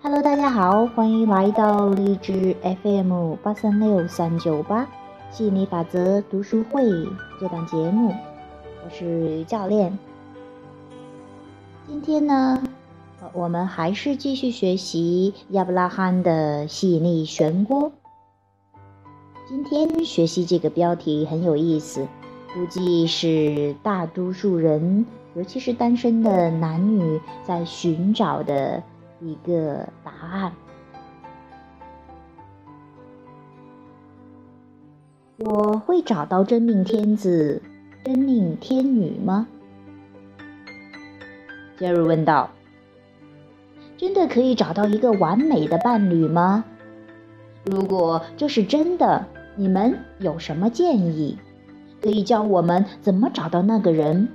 Hello，大家好，欢迎来到荔枝 FM 八三六三九八。吸引力法则读书会这档节目，我是于教练。今天呢，我们还是继续学习亚伯拉罕的吸引力漩涡。今天学习这个标题很有意思，估计是大多数人，尤其是单身的男女在寻找的。一个答案。我会找到真命天子、真命天女吗？杰瑞问道。真的可以找到一个完美的伴侣吗？如果这是真的，你们有什么建议？可以教我们怎么找到那个人？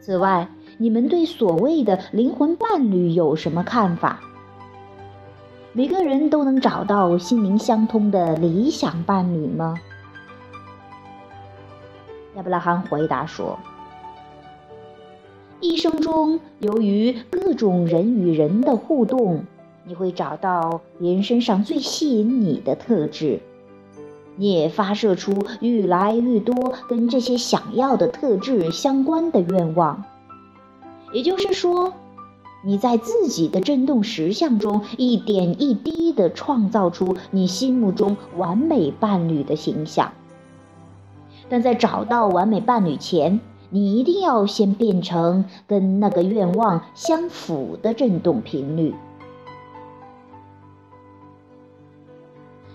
此外，你们对所谓的灵魂伴侣有什么看法？每个人都能找到心灵相通的理想伴侣吗？亚伯拉罕回答说：“一生中，由于各种人与人的互动，你会找到别人身上最吸引你的特质，你也发射出愈来愈多跟这些想要的特质相关的愿望。”也就是说，你在自己的振动实相中一点一滴地创造出你心目中完美伴侣的形象。但在找到完美伴侣前，你一定要先变成跟那个愿望相符的振动频率。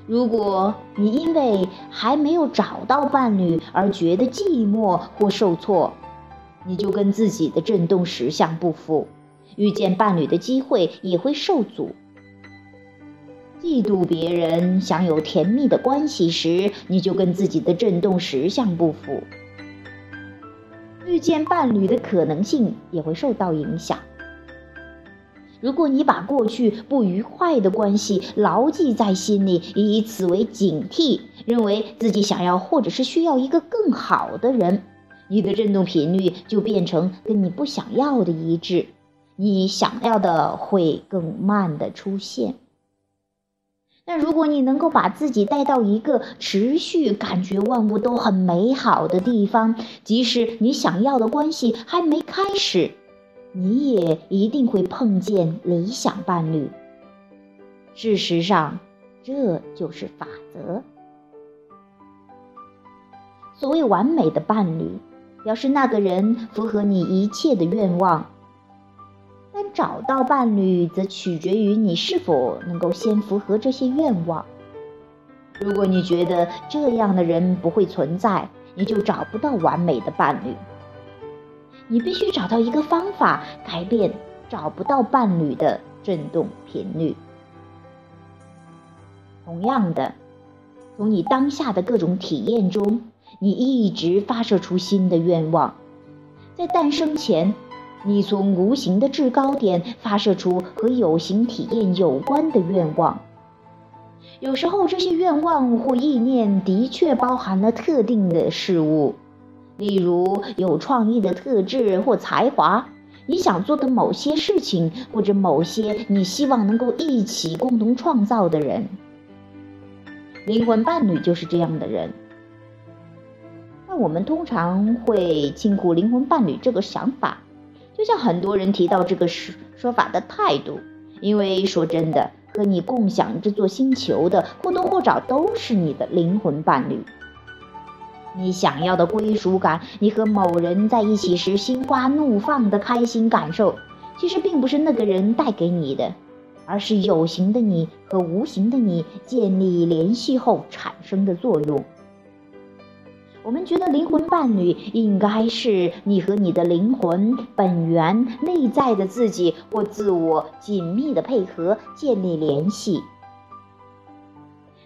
如果你因为还没有找到伴侣而觉得寂寞或受挫，你就跟自己的振动实相不符，遇见伴侣的机会也会受阻。嫉妒别人享有甜蜜的关系时，你就跟自己的振动实相不符，遇见伴侣的可能性也会受到影响。如果你把过去不愉快的关系牢记在心里，以此为警惕，认为自己想要或者是需要一个更好的人。你的振动频率就变成跟你不想要的一致，你想要的会更慢的出现。但如果你能够把自己带到一个持续感觉万物都很美好的地方，即使你想要的关系还没开始，你也一定会碰见理想伴侣。事实上，这就是法则。所谓完美的伴侣。表示那个人符合你一切的愿望，但找到伴侣则取决于你是否能够先符合这些愿望。如果你觉得这样的人不会存在，你就找不到完美的伴侣。你必须找到一个方法改变找不到伴侣的振动频率。同样的，从你当下的各种体验中。你一直发射出新的愿望，在诞生前，你从无形的制高点发射出和有形体验有关的愿望。有时候，这些愿望或意念的确包含了特定的事物，例如有创意的特质或才华，你想做的某些事情，或者某些你希望能够一起共同创造的人。灵魂伴侣就是这样的人。我们通常会禁锢灵魂伴侣这个想法，就像很多人提到这个说说法的态度。因为说真的，和你共享这座星球的或多或少都是你的灵魂伴侣。你想要的归属感，你和某人在一起时心花怒放的开心感受，其实并不是那个人带给你的，而是有形的你和无形的你建立联系后产生的作用。我们觉得灵魂伴侣应该是你和你的灵魂本源内在的自己或自我紧密的配合，建立联系。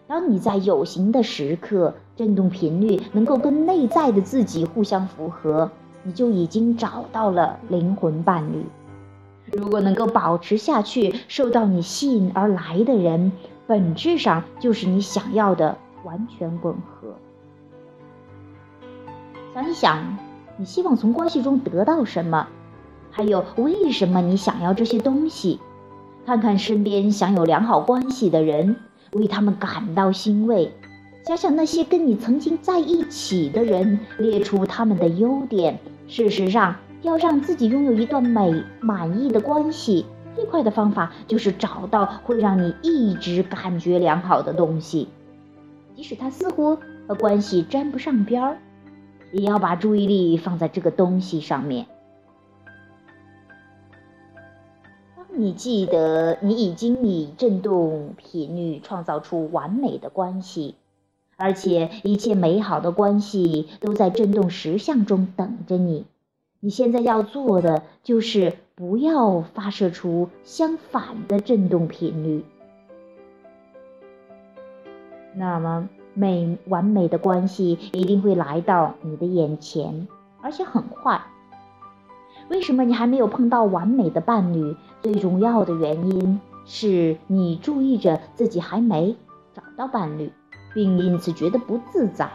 当你在有形的时刻，振动频率能够跟内在的自己互相符合，你就已经找到了灵魂伴侣。如果能够保持下去，受到你吸引而来的人，本质上就是你想要的完全吻合。想一想，你希望从关系中得到什么？还有为什么你想要这些东西？看看身边享有良好关系的人。为他们感到欣慰，想想那些跟你曾经在一起的人，列出他们的优点。事实上，要让自己拥有一段美满意的关系，最快的方法就是找到会让你一直感觉良好的东西，即使它似乎和关系沾不上边儿，也要把注意力放在这个东西上面。当你记得，你已经以振动频率创造出完美的关系，而且一切美好的关系都在振动实相中等着你。你现在要做的就是不要发射出相反的振动频率，那么美完美的关系一定会来到你的眼前，而且很快。为什么你还没有碰到完美的伴侣？最重要的原因是你注意着自己还没找到伴侣，并因此觉得不自在。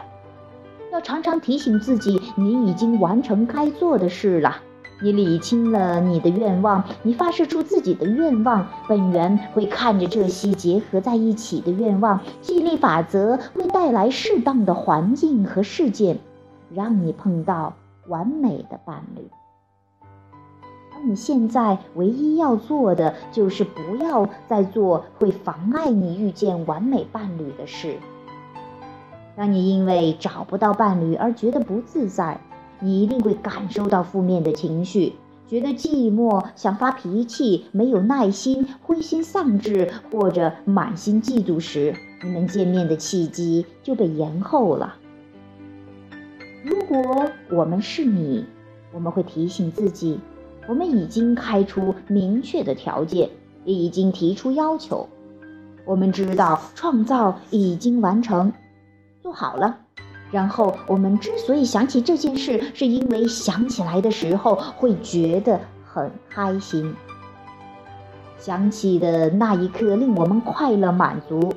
要常常提醒自己，你已经完成该做的事了。你理清了你的愿望，你发射出自己的愿望，本源会看着这些结合在一起的愿望，吸引力法则会带来适当的环境和事件，让你碰到完美的伴侣。而你现在唯一要做的就是不要再做会妨碍你遇见完美伴侣的事。当你因为找不到伴侣而觉得不自在，你一定会感受到负面的情绪，觉得寂寞，想发脾气，没有耐心，灰心丧志，或者满心嫉妒时，你们见面的契机就被延后了。如果我们是你，我们会提醒自己。我们已经开出明确的条件，也已经提出要求。我们知道创造已经完成，做好了。然后我们之所以想起这件事，是因为想起来的时候会觉得很开心。想起的那一刻令我们快乐满足，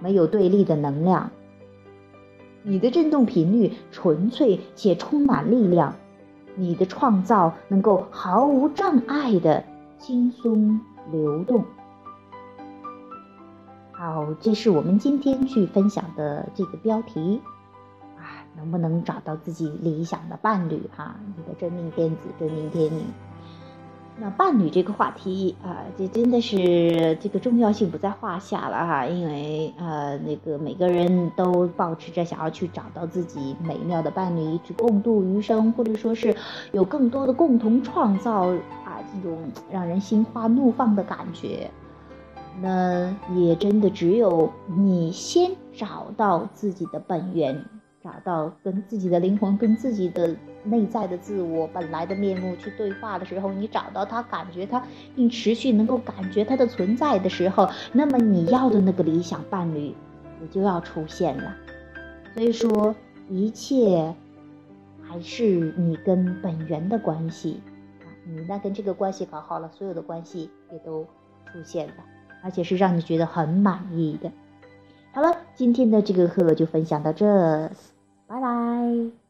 没有对立的能量。你的振动频率纯粹且充满力量。你的创造能够毫无障碍的轻松流动。好，这是我们今天去分享的这个标题，能不能找到自己理想的伴侣哈？你的真命天子、真命天女。那伴侣这个话题啊，这真的是这个重要性不在话下了哈，因为呃，那个每个人都保持着想要去找到自己美妙的伴侣，去共度余生，或者说是有更多的共同创造啊，这种让人心花怒放的感觉。那也真的只有你先找到自己的本源。找到跟自己的灵魂、跟自己的内在的自我本来的面目去对话的时候，你找到他，感觉他，并持续能够感觉他的存在的时候，那么你要的那个理想伴侣也就要出现了。所以说，一切还是你跟本源的关系啊，你那跟这个关系搞好了，所有的关系也都出现了，而且是让你觉得很满意的。好了，今天的这个课就分享到这。拜拜。